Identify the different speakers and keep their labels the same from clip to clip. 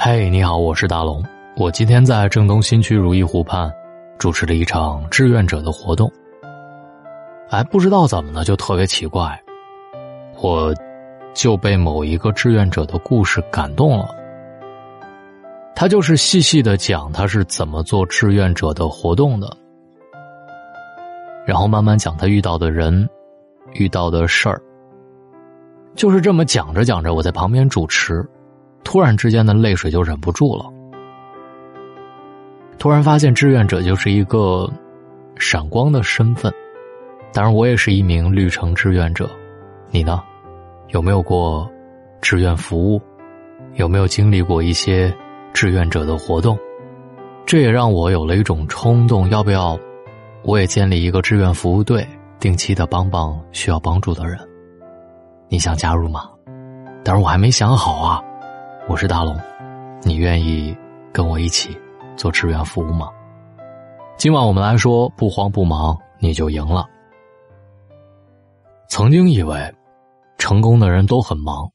Speaker 1: 嘿，你好，我是大龙。我今天在郑东新区如意湖畔主持了一场志愿者的活动。哎，不知道怎么的，就特别奇怪，我就被某一个志愿者的故事感动了。他就是细细的讲他是怎么做志愿者的活动的，然后慢慢讲他遇到的人、遇到的事儿。就是这么讲着讲着，我在旁边主持。突然之间的泪水就忍不住了。突然发现志愿者就是一个闪光的身份，当然我也是一名绿城志愿者。你呢？有没有过志愿服务？有没有经历过一些志愿者的活动？这也让我有了一种冲动，要不要我也建立一个志愿服务队，定期的帮帮需要帮助的人？你想加入吗？但是我还没想好啊。我是大龙，你愿意跟我一起做志愿服务吗？今晚我们来说不慌不忙你就赢了。曾经以为成功的人都很忙，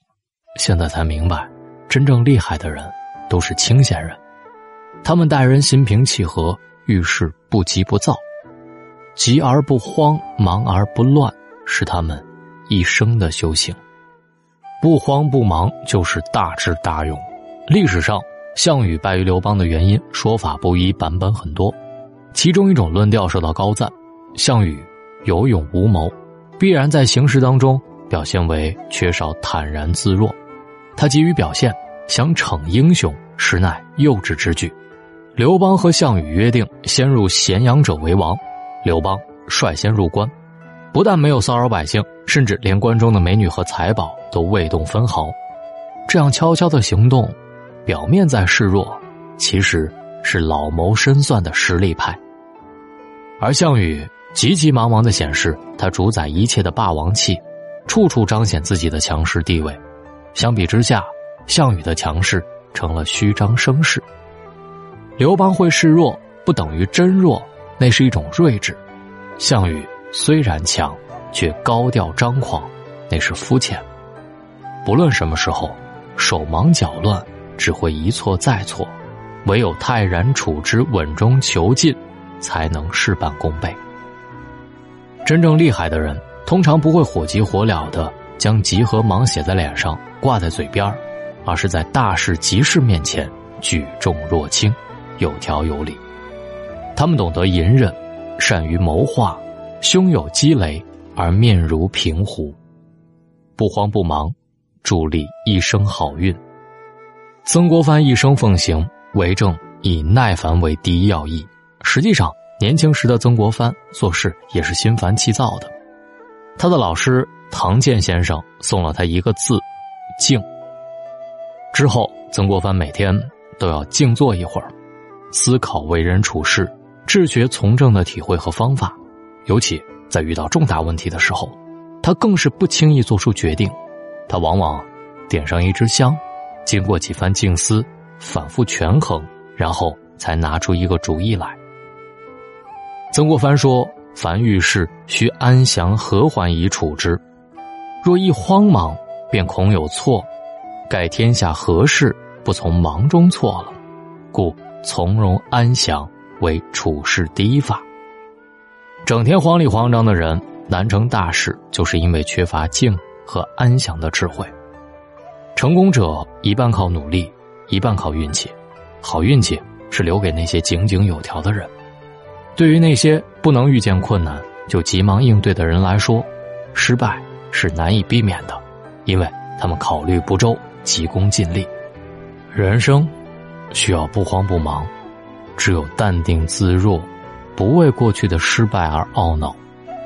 Speaker 1: 现在才明白，真正厉害的人都是清闲人。他们待人心平气和，遇事不急不躁，急而不慌，忙而不乱，是他们一生的修行。不慌不忙就是大智大勇。历史上，项羽败于刘邦的原因说法不一，版本很多。其中一种论调受到高赞：项羽有勇无谋，必然在行事当中表现为缺少坦然自若。他急于表现，想逞英雄，实乃幼稚之举。刘邦和项羽约定，先入咸阳者为王。刘邦率先入关。不但没有骚扰百姓，甚至连关中的美女和财宝都未动分毫。这样悄悄的行动，表面在示弱，其实是老谋深算的实力派。而项羽急急忙忙的显示他主宰一切的霸王气，处处彰显自己的强势地位。相比之下，项羽的强势成了虚张声势。刘邦会示弱，不等于真弱，那是一种睿智。项羽。虽然强，却高调张狂，那是肤浅。不论什么时候，手忙脚乱只会一错再错，唯有泰然处之、稳中求进，才能事半功倍。真正厉害的人，通常不会火急火燎的将急和忙写在脸上、挂在嘴边而是在大事急事面前举重若轻，有条有理。他们懂得隐忍，善于谋划。胸有积累而面如平湖，不慌不忙，助力一生好运。曾国藩一生奉行为政以耐烦为第一要义。实际上，年轻时的曾国藩做事也是心烦气躁的。他的老师唐建先生送了他一个字“静”。之后，曾国藩每天都要静坐一会儿，思考为人处事、治学从政的体会和方法。尤其在遇到重大问题的时候，他更是不轻易做出决定。他往往点上一支香，经过几番静思，反复权衡，然后才拿出一个主意来。曾国藩说：“凡遇事，需安详和缓以处之。若一慌忙，便恐有错。盖天下何事不从忙中错了？故从容安详为处事第一法。”整天慌里慌张的人难成大事，就是因为缺乏静和安详的智慧。成功者一半靠努力，一半靠运气。好运气是留给那些井井有条的人。对于那些不能遇见困难就急忙应对的人来说，失败是难以避免的，因为他们考虑不周，急功近利。人生需要不慌不忙，只有淡定自若。不为过去的失败而懊恼，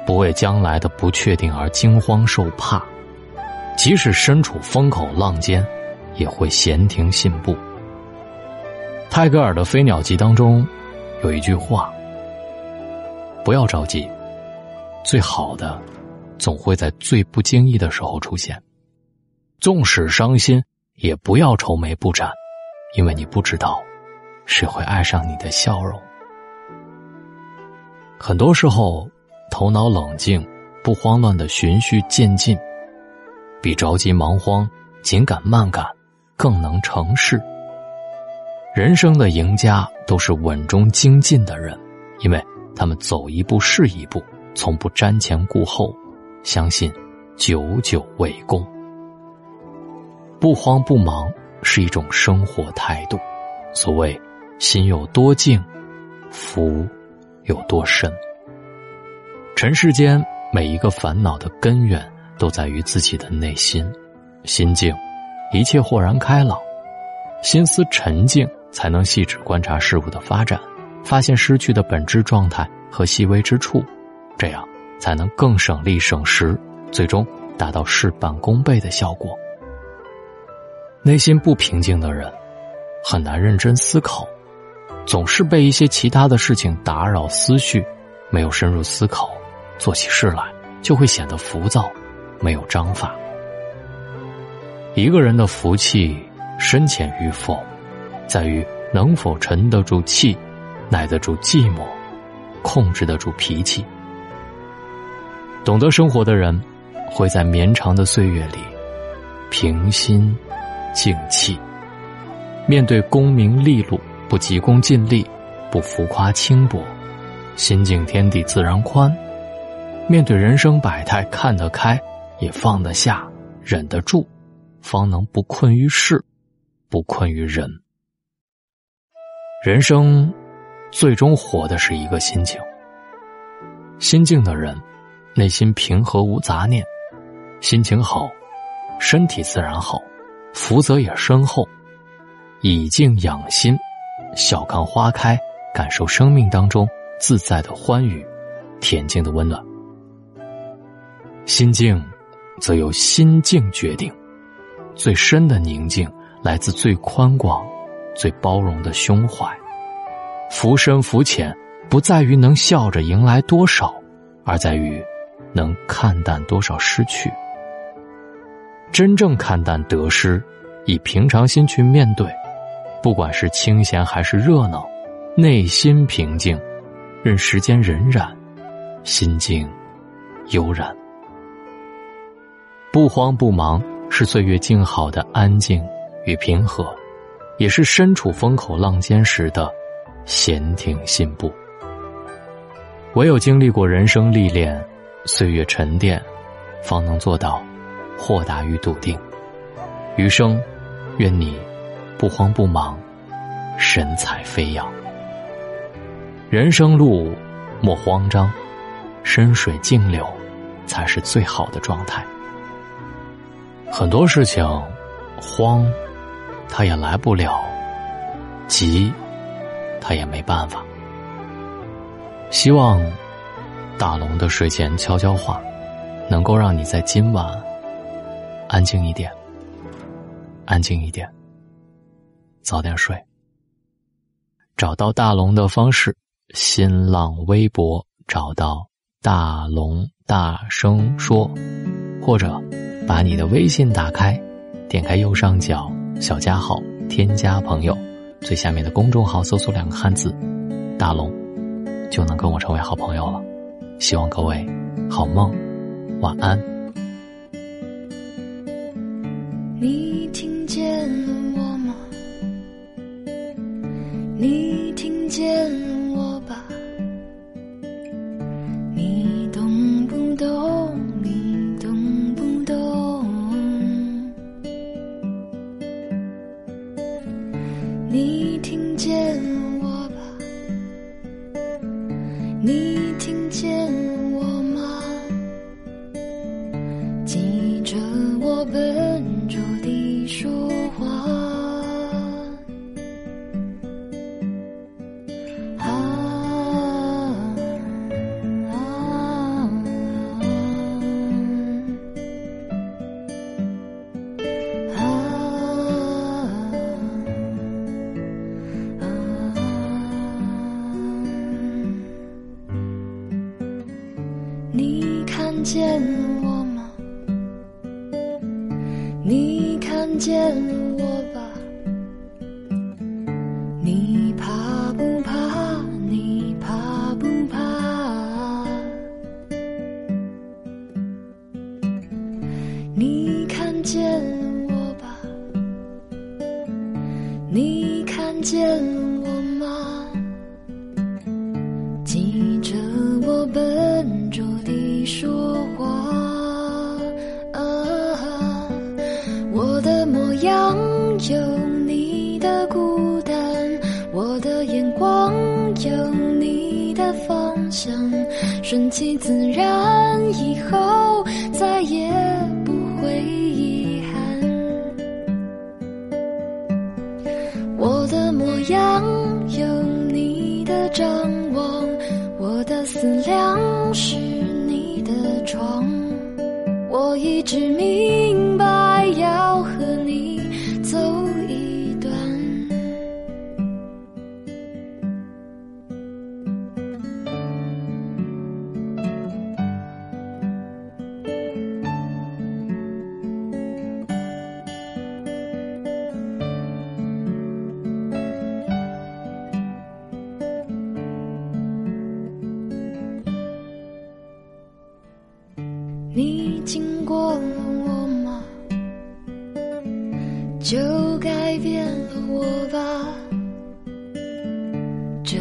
Speaker 1: 不为将来的不确定而惊慌受怕，即使身处风口浪尖，也会闲庭信步。泰戈尔的《飞鸟集》当中有一句话：“不要着急，最好的总会在最不经意的时候出现。纵使伤心，也不要愁眉不展，因为你不知道谁会爱上你的笑容。”很多时候，头脑冷静、不慌乱的循序渐进，比着急忙慌、紧赶慢赶更能成事。人生的赢家都是稳中精进的人，因为他们走一步是一步，从不瞻前顾后，相信久久为功。不慌不忙是一种生活态度。所谓“心有多静，福有多深”。尘世间每一个烦恼的根源都在于自己的内心，心静，一切豁然开朗；心思沉静，才能细致观察事物的发展，发现失去的本质状态和细微之处，这样才能更省力省时，最终达到事半功倍的效果。内心不平静的人，很难认真思考，总是被一些其他的事情打扰思绪，没有深入思考，做起事来就会显得浮躁，没有章法。一个人的福气深浅与否，在于能否沉得住气，耐得住寂寞，控制得住脾气。懂得生活的人，会在绵长的岁月里，平心。静气，面对功名利禄，不急功近利，不浮夸轻薄，心境天地自然宽。面对人生百态，看得开，也放得下，忍得住，方能不困于事，不困于人。人生，最终活的是一个心情。心静的人，内心平和无杂念，心情好，身体自然好。福泽也深厚，以静养心，笑看花开，感受生命当中自在的欢愉，恬静的温暖。心境，则由心境决定。最深的宁静，来自最宽广、最包容的胸怀。浮深浮浅，不在于能笑着迎来多少，而在于能看淡多少失去。真正看淡得失，以平常心去面对，不管是清闲还是热闹，内心平静，任时间荏苒，心境悠然。不慌不忙是岁月静好的安静与平和，也是身处风口浪尖时的闲庭信步。唯有经历过人生历练，岁月沉淀，方能做到。豁达与笃定，余生，愿你不慌不忙，神采飞扬。人生路莫慌张，深水静流才是最好的状态。很多事情慌，他也来不了；急，他也没办法。希望大龙的睡前悄悄话，能够让你在今晚。安静一点，安静一点，早点睡。找到大龙的方式：新浪微博找到大龙大声说，或者把你的微信打开，点开右上角小加号，添加朋友，最下面的公众号搜索两个汉字“大龙”，就能跟我成为好朋友了。希望各位好梦，晚安。
Speaker 2: 见有你的孤单，我的眼光有你的方向，顺其自然，以后再也不会遗憾。我的模样有你的张望，我的思量是你的床。我一直迷你经过了我吗？就改变了我吧。这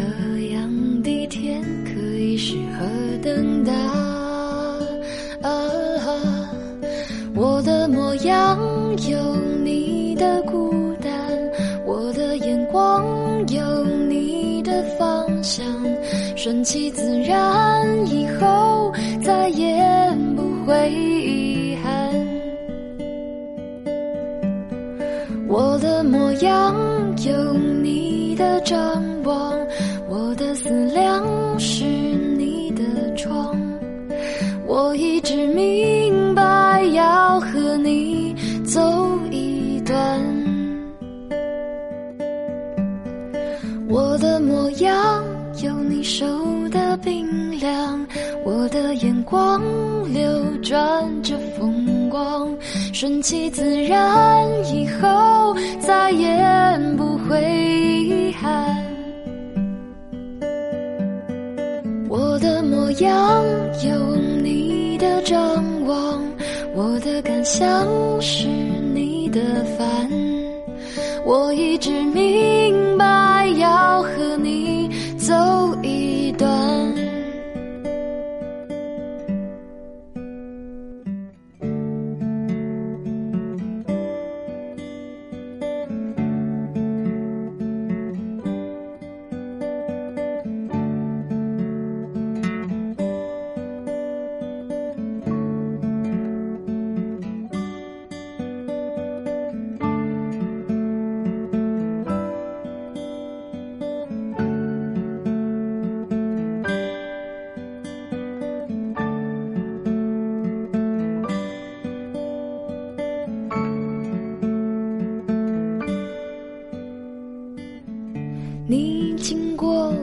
Speaker 2: 样的天可以适合等待啊！我的模样有你的孤单，我的眼光有你的方向，顺其自然，以后不会遗憾。我的模样有你的张望，我的思量是你的窗。我一直明白要和你走一段。我的模样有你手的，的眼光流转着风光，顺其自然，以后再也不会遗憾。我的模样有你的张望，我的感想是你的烦。我一直明白要和你走你经过